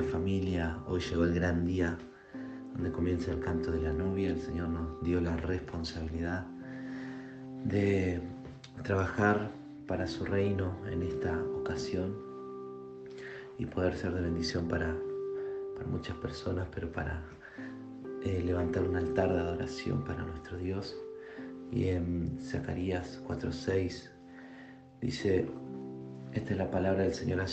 familia, hoy llegó el gran día donde comienza el canto de la novia. El Señor nos dio la responsabilidad de trabajar para su reino en esta ocasión y poder ser de bendición para, para muchas personas, pero para eh, levantar un altar de adoración para nuestro Dios. Y en Zacarías 4:6 dice, esta es la palabra del Señor a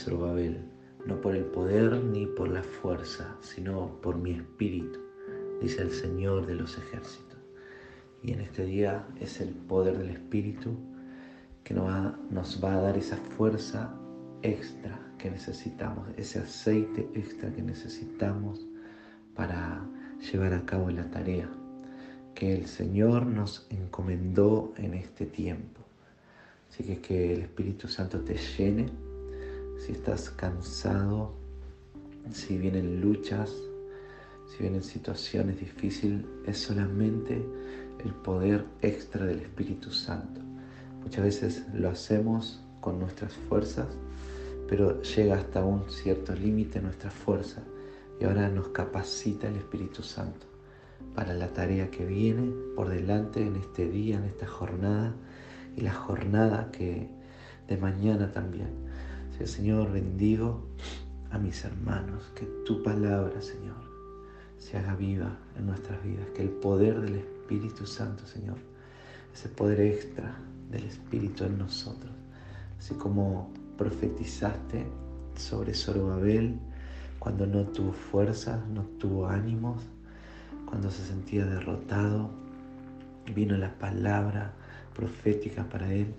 no por el poder ni por la fuerza, sino por mi espíritu, dice el Señor de los ejércitos. Y en este día es el poder del espíritu que nos va, a dar esa fuerza extra que necesitamos, ese aceite extra que necesitamos para llevar a cabo la tarea que el Señor nos encomendó en este tiempo. Así que que el Espíritu Santo te llene si estás cansado, si vienen luchas, si vienen situaciones difíciles, es solamente el poder extra del Espíritu Santo. Muchas veces lo hacemos con nuestras fuerzas, pero llega hasta un cierto límite nuestra fuerza y ahora nos capacita el Espíritu Santo para la tarea que viene por delante en este día, en esta jornada y la jornada que de mañana también. Señor, bendigo a mis hermanos, que tu palabra, Señor, se haga viva en nuestras vidas, que el poder del Espíritu Santo, Señor, ese poder extra del Espíritu en nosotros, así como profetizaste sobre Zorobabel cuando no tuvo fuerzas, no tuvo ánimos, cuando se sentía derrotado, vino la palabra profética para él,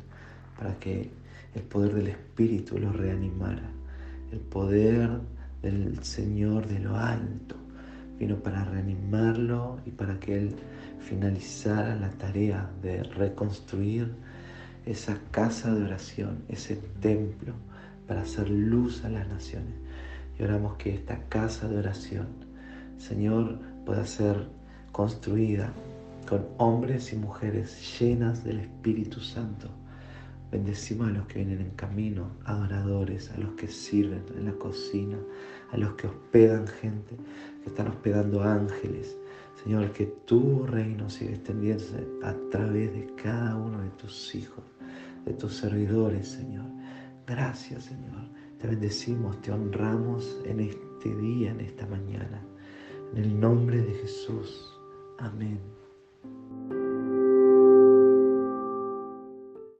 para que el poder del Espíritu lo reanimara. El poder del Señor de lo alto vino para reanimarlo y para que Él finalizara la tarea de reconstruir esa casa de oración, ese templo, para hacer luz a las naciones. Y oramos que esta casa de oración, Señor, pueda ser construida con hombres y mujeres llenas del Espíritu Santo Bendecimos a los que vienen en camino, adoradores, a los que sirven en la cocina, a los que hospedan gente, que están hospedando ángeles. Señor, que tu reino siga extendiéndose a través de cada uno de tus hijos, de tus servidores, Señor. Gracias, Señor. Te bendecimos, te honramos en este día, en esta mañana. En el nombre de Jesús. Amén.